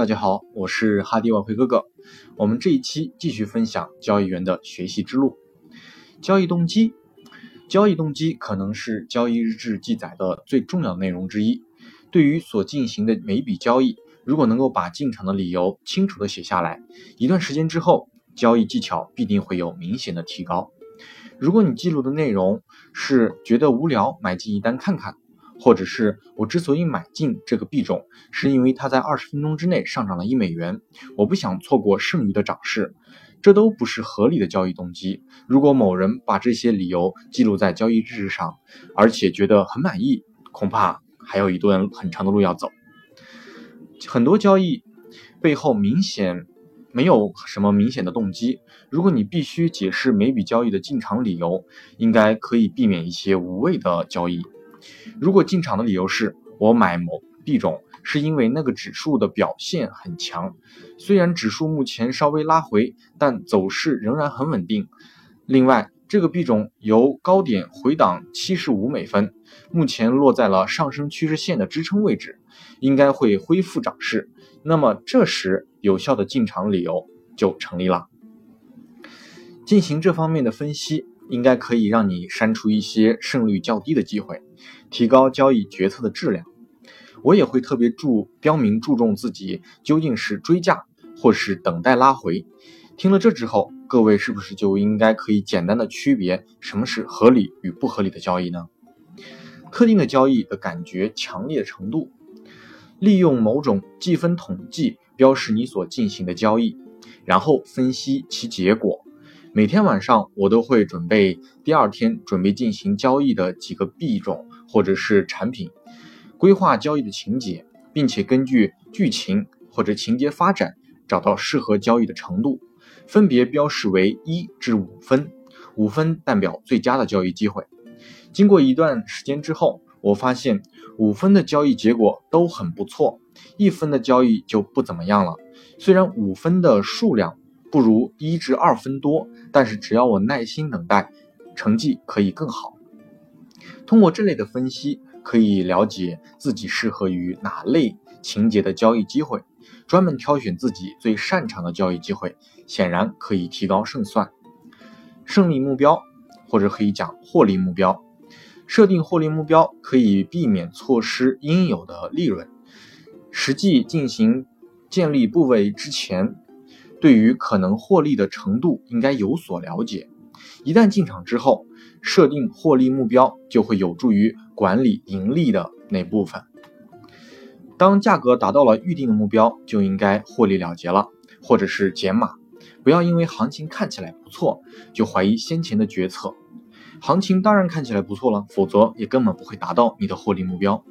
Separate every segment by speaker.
Speaker 1: 大家好，我是哈迪外汇哥哥。我们这一期继续分享交易员的学习之路。交易动机，交易动机可能是交易日志记载的最重要内容之一。对于所进行的每笔交易，如果能够把进场的理由清楚的写下来，一段时间之后，交易技巧必定会有明显的提高。如果你记录的内容是觉得无聊，买进一单看看。或者是我之所以买进这个币种，是因为它在二十分钟之内上涨了一美元，我不想错过剩余的涨势，这都不是合理的交易动机。如果某人把这些理由记录在交易日志上，而且觉得很满意，恐怕还有一段很长的路要走。很多交易背后明显没有什么明显的动机，如果你必须解释每笔交易的进场理由，应该可以避免一些无谓的交易。如果进场的理由是我买某币种是因为那个指数的表现很强，虽然指数目前稍微拉回，但走势仍然很稳定。另外，这个币种由高点回档七十五美分，目前落在了上升趋势线的支撑位置，应该会恢复涨势。那么这时有效的进场理由就成立了。进行这方面的分析。应该可以让你删除一些胜率较低的机会，提高交易决策的质量。我也会特别注标明注重自己究竟是追价或是等待拉回。听了这之后，各位是不是就应该可以简单的区别什么是合理与不合理的交易呢？特定的交易的感觉强烈程度，利用某种计分统计标示你所进行的交易，然后分析其结果。每天晚上，我都会准备第二天准备进行交易的几个币种或者是产品，规划交易的情节，并且根据剧情或者情节发展找到适合交易的程度，分别标示为一至五分，五分代表最佳的交易机会。经过一段时间之后，我发现五分的交易结果都很不错，一分的交易就不怎么样了。虽然五分的数量。不如一至二分多，但是只要我耐心等待，成绩可以更好。通过这类的分析，可以了解自己适合于哪类情节的交易机会，专门挑选自己最擅长的交易机会，显然可以提高胜算。胜利目标，或者可以讲获利目标。设定获利目标可以避免错失应有的利润。实际进行建立部位之前。对于可能获利的程度应该有所了解，一旦进场之后，设定获利目标就会有助于管理盈利的那部分。当价格达到了预定的目标，就应该获利了结了，或者是减码。不要因为行情看起来不错，就怀疑先前的决策。行情当然看起来不错了，否则也根本不会达到你的获利目标。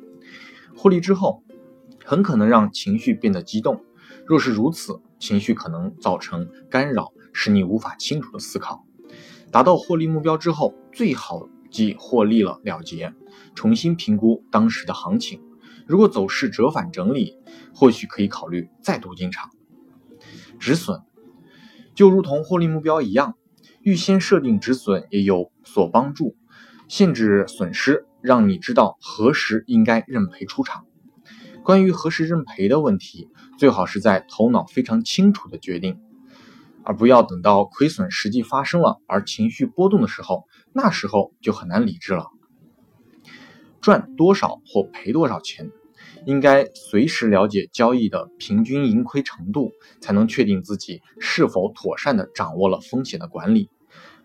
Speaker 1: 获利之后，很可能让情绪变得激动。若是如此，情绪可能造成干扰，使你无法清楚的思考。达到获利目标之后，最好即获利了了结，重新评估当时的行情。如果走势折返整理，或许可以考虑再度进场。止损就如同获利目标一样，预先设定止损也有所帮助，限制损失，让你知道何时应该认赔出场。关于何时认赔的问题，最好是在头脑非常清楚的决定，而不要等到亏损实际发生了而情绪波动的时候，那时候就很难理智了。赚多少或赔多少钱，应该随时了解交易的平均盈亏程度，才能确定自己是否妥善的掌握了风险的管理。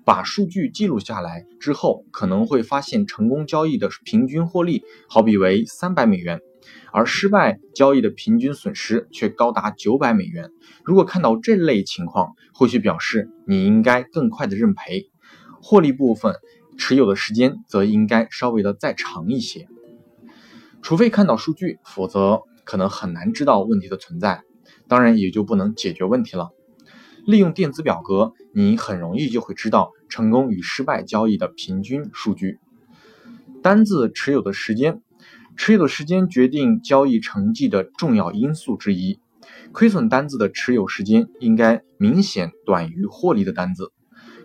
Speaker 1: 把数据记录下来之后，可能会发现成功交易的平均获利好比为三百美元。而失败交易的平均损失却高达九百美元。如果看到这类情况，或许表示你应该更快的认赔，获利部分持有的时间则应该稍微的再长一些。除非看到数据，否则可能很难知道问题的存在，当然也就不能解决问题了。利用电子表格，你很容易就会知道成功与失败交易的平均数据。单子持有的时间。持有的时间决定交易成绩的重要因素之一。亏损单子的持有时间应该明显短于获利的单子。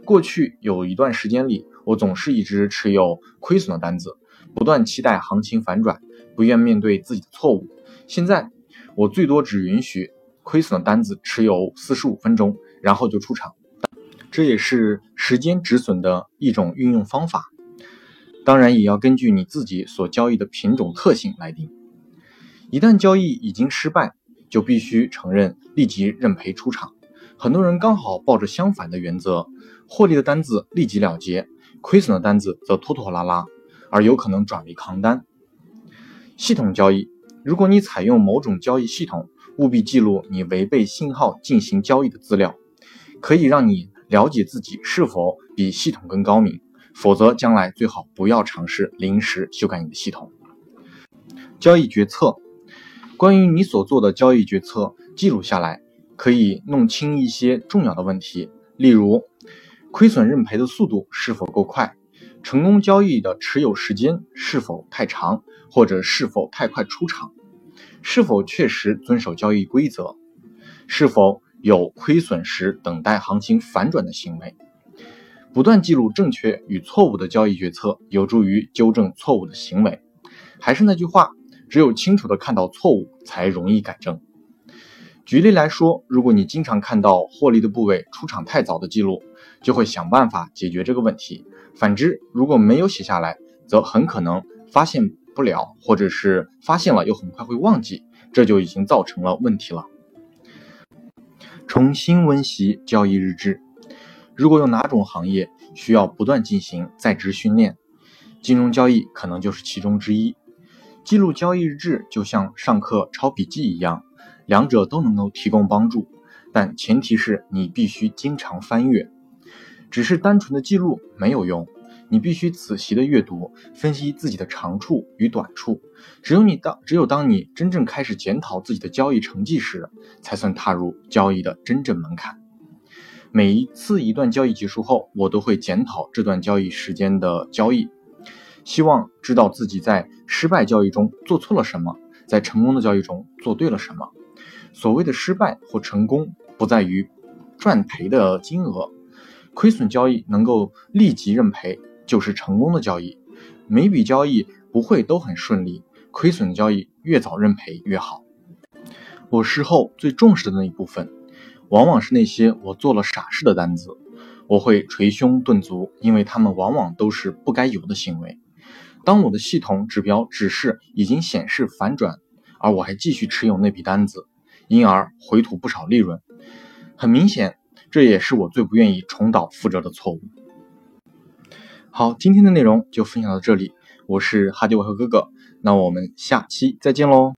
Speaker 1: 过去有一段时间里，我总是一直持有亏损的单子，不断期待行情反转，不愿面对自己的错误。现在，我最多只允许亏损的单子持有四十五分钟，然后就出场。这也是时间止损的一种运用方法。当然，也要根据你自己所交易的品种特性来定。一旦交易已经失败，就必须承认，立即认赔出场。很多人刚好抱着相反的原则，获利的单子立即了结，亏损的单子则拖拖拉拉，而有可能转为扛单。系统交易，如果你采用某种交易系统，务必记录你违背信号进行交易的资料，可以让你了解自己是否比系统更高明。否则，将来最好不要尝试临时修改你的系统。交易决策。关于你所做的交易决策，记录下来，可以弄清一些重要的问题，例如亏损认赔的速度是否够快，成功交易的持有时间是否太长，或者是否太快出场，是否确实遵守交易规则，是否有亏损时等待行情反转的行为。不断记录正确与错误的交易决策，有助于纠正错误的行为。还是那句话。只有清楚的看到错误，才容易改正。举例来说，如果你经常看到获利的部位出场太早的记录，就会想办法解决这个问题。反之，如果没有写下来，则很可能发现不了，或者是发现了又很快会忘记，这就已经造成了问题了。重新温习交易日志。如果有哪种行业需要不断进行在职训练，金融交易可能就是其中之一。记录交易日志就像上课抄笔记一样，两者都能够提供帮助，但前提是你必须经常翻阅。只是单纯的记录没有用，你必须仔细的阅读，分析自己的长处与短处。只有你当只有当你真正开始检讨自己的交易成绩时，才算踏入交易的真正门槛。每一次一段交易结束后，我都会检讨这段交易时间的交易。希望知道自己在失败交易中做错了什么，在成功的交易中做对了什么。所谓的失败或成功，不在于赚赔的金额，亏损交易能够立即认赔就是成功的交易。每笔交易不会都很顺利，亏损交易越早认赔越好。我事后最重视的那一部分，往往是那些我做了傻事的单子，我会捶胸顿足，因为他们往往都是不该有的行为。当我的系统指标指示已经显示反转，而我还继续持有那笔单子，因而回吐不少利润。很明显，这也是我最不愿意重蹈覆辙的错误。好，今天的内容就分享到这里，我是哈迪沃和哥哥，那我们下期再见喽。